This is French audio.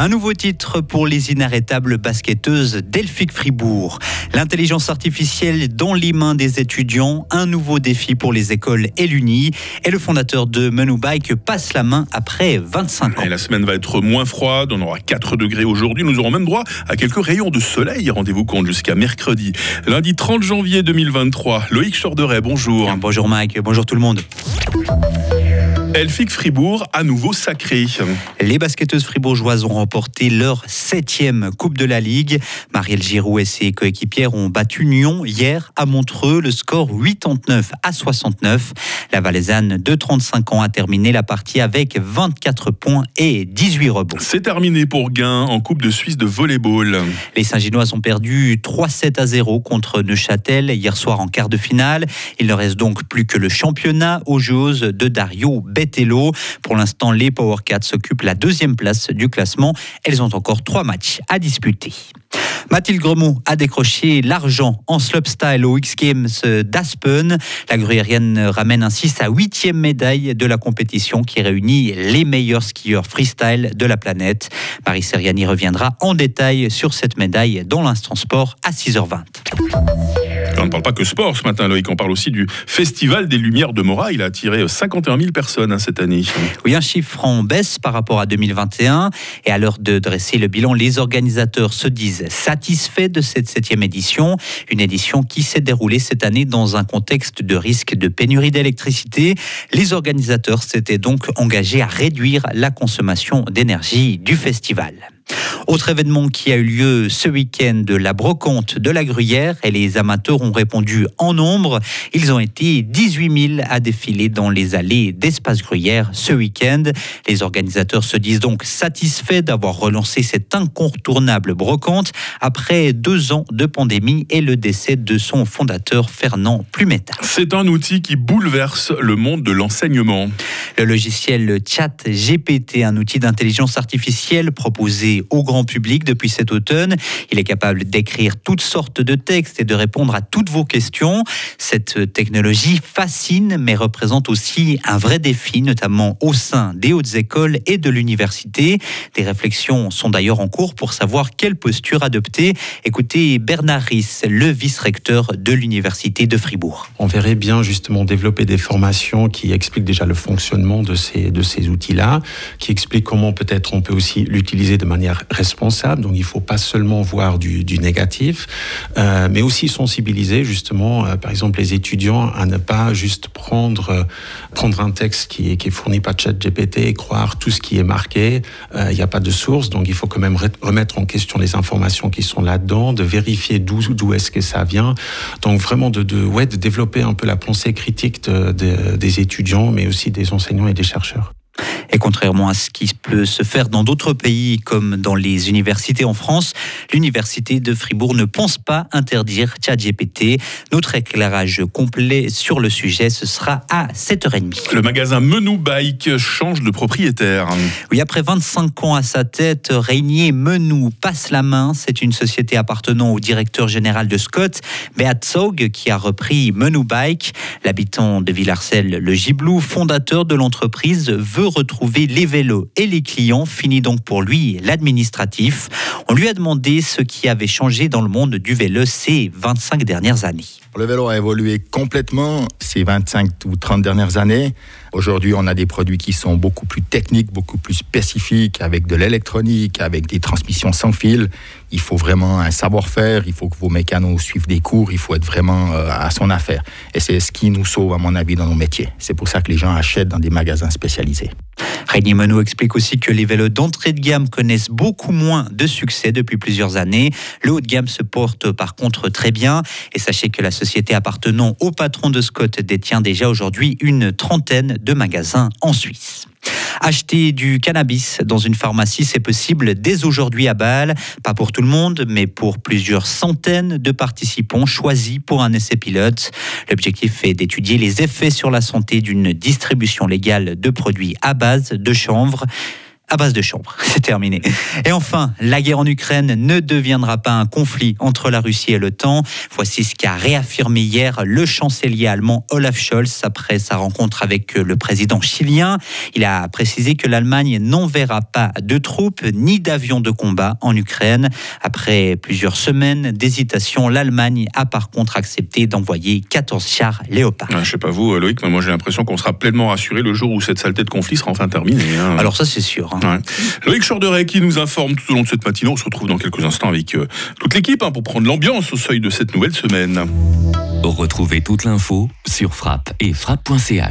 Un nouveau titre pour les inarrêtables basketteuses Delphic Fribourg. L'intelligence artificielle dans les mains des étudiants, un nouveau défi pour les écoles et l'Uni. Et le fondateur de Menu Bike passe la main après 25 ans. Et la semaine va être moins froide, on aura 4 degrés aujourd'hui, nous aurons même droit à quelques rayons de soleil, rendez-vous compte jusqu'à mercredi. Lundi 30 janvier 2023, Loïc Chorderet, bonjour. Bonjour Mike, bonjour tout le monde. Elfic Fribourg, à nouveau sacré. Les basketteuses fribourgeoises ont remporté leur septième Coupe de la Ligue. Marielle Giroud et ses coéquipières ont battu Nyon hier à Montreux, le score 89 à 69. La Valaisanne de 35 ans a terminé la partie avec 24 points et 18 rebonds. C'est terminé pour Gain en Coupe de Suisse de volleyball. Les Saint-Ginois ont perdu 3-7 à 0 contre Neuchâtel hier soir en quart de finale. Il ne reste donc plus que le championnat aux joueuses de Dario Pour l'instant, les Power Cats s'occupent la deuxième place du classement. Elles ont encore trois matchs à disputer. Mathilde Gremont a décroché l'argent en slopestyle au X Games d'Aspen. La gruyérienne ramène ainsi sa huitième médaille de la compétition qui réunit les meilleurs skieurs freestyle de la planète. Marie Seriani reviendra en détail sur cette médaille dans l'instant sport à 6h20. On ne parle pas que sport ce matin, Loïc. On parle aussi du Festival des Lumières de Mora. Il a attiré 51 000 personnes hein, cette année. Oui, un chiffre en baisse par rapport à 2021. Et à l'heure de dresser le bilan, les organisateurs se disent satisfaits de cette septième édition. Une édition qui s'est déroulée cette année dans un contexte de risque de pénurie d'électricité. Les organisateurs s'étaient donc engagés à réduire la consommation d'énergie du festival. Autre événement qui a eu lieu ce week-end, la brocante de la Gruyère et les amateurs ont répondu en nombre. Ils ont été 18 000 à défiler dans les allées d'Espace Gruyère ce week-end. Les organisateurs se disent donc satisfaits d'avoir relancé cette incontournable brocante après deux ans de pandémie et le décès de son fondateur Fernand Plumetta. C'est un outil qui bouleverse le monde de l'enseignement. Le logiciel Chat GPT, un outil d'intelligence artificielle proposé au grand public depuis cet automne. Il est capable d'écrire toutes sortes de textes et de répondre à toutes vos questions. Cette technologie fascine, mais représente aussi un vrai défi, notamment au sein des hautes écoles et de l'université. Des réflexions sont d'ailleurs en cours pour savoir quelle posture adopter. Écoutez Bernard Riss, le vice-recteur de l'université de Fribourg. On verrait bien justement développer des formations qui expliquent déjà le fonctionnement de ces, de ces outils-là, qui expliquent comment peut-être on peut aussi l'utiliser de manière responsable. Donc il ne faut pas seulement voir du, négatif, euh, mais aussi sensibiliser justement, euh, par exemple, les étudiants à ne pas juste prendre, euh, prendre un texte qui est, fourni par ChatGPT et croire tout ce qui est marqué. Il n'y a pas de source, donc il faut quand même remettre en question les informations qui sont là-dedans, de vérifier d'où est-ce que ça vient. Donc vraiment de développer un peu la pensée critique des étudiants, mais aussi des enseignants et des chercheurs. Et contrairement à ce qui peut se faire dans d'autres pays comme dans les universités en France, l'université de Fribourg ne pense pas interdire ChatGPT. Notre éclairage complet sur le sujet, ce sera à 7h30. Le magasin Menou Bike change de propriétaire. Oui, après 25 ans à sa tête, Régnier Menou passe la main. C'est une société appartenant au directeur général de Scott, Beat Zog, qui a repris Menou Bike. L'habitant de Villarcel, le Giblou, fondateur de l'entreprise, veut retrouver les vélos et les clients, fini donc pour lui l'administratif. On lui a demandé ce qui avait changé dans le monde du vélo ces 25 dernières années. Le vélo a évolué complètement ces 25 ou 30 dernières années. Aujourd'hui, on a des produits qui sont beaucoup plus techniques, beaucoup plus spécifiques, avec de l'électronique, avec des transmissions sans fil. Il faut vraiment un savoir-faire, il faut que vos mécanos suivent des cours, il faut être vraiment euh, à son affaire. Et c'est ce qui nous sauve, à mon avis, dans nos métiers. C'est pour ça que les gens achètent dans des magasins spécialisés. Rémi Monod explique aussi que les vélos d'entrée de gamme connaissent beaucoup moins de succès depuis plusieurs années. Le haut de gamme se porte par contre très bien. Et sachez que la société appartenant au patron de Scott détient déjà aujourd'hui une trentaine de magasins en Suisse. Acheter du cannabis dans une pharmacie, c'est possible dès aujourd'hui à Bâle. Pas pour tout le monde, mais pour plusieurs centaines de participants choisis pour un essai pilote. L'objectif est d'étudier les effets sur la santé d'une distribution légale de produits à base de chanvre. À base de chambre. C'est terminé. Et enfin, la guerre en Ukraine ne deviendra pas un conflit entre la Russie et l'OTAN. Voici ce qu'a réaffirmé hier le chancelier allemand Olaf Scholz après sa rencontre avec le président chilien. Il a précisé que l'Allemagne n'enverra pas de troupes ni d'avions de combat en Ukraine. Après plusieurs semaines d'hésitation, l'Allemagne a par contre accepté d'envoyer 14 chars Léopard. Ah, je sais pas vous, Loïc, mais moi j'ai l'impression qu'on sera pleinement rassuré le jour où cette saleté de conflit sera enfin terminée. hein. Alors ça c'est sûr. Ouais. Loïc Chorderet qui nous informe tout au long de cette matinée. On se retrouve dans quelques instants avec euh, toute l'équipe hein, pour prendre l'ambiance au seuil de cette nouvelle semaine. Retrouvez toute l'info sur frappe et frappe.ch.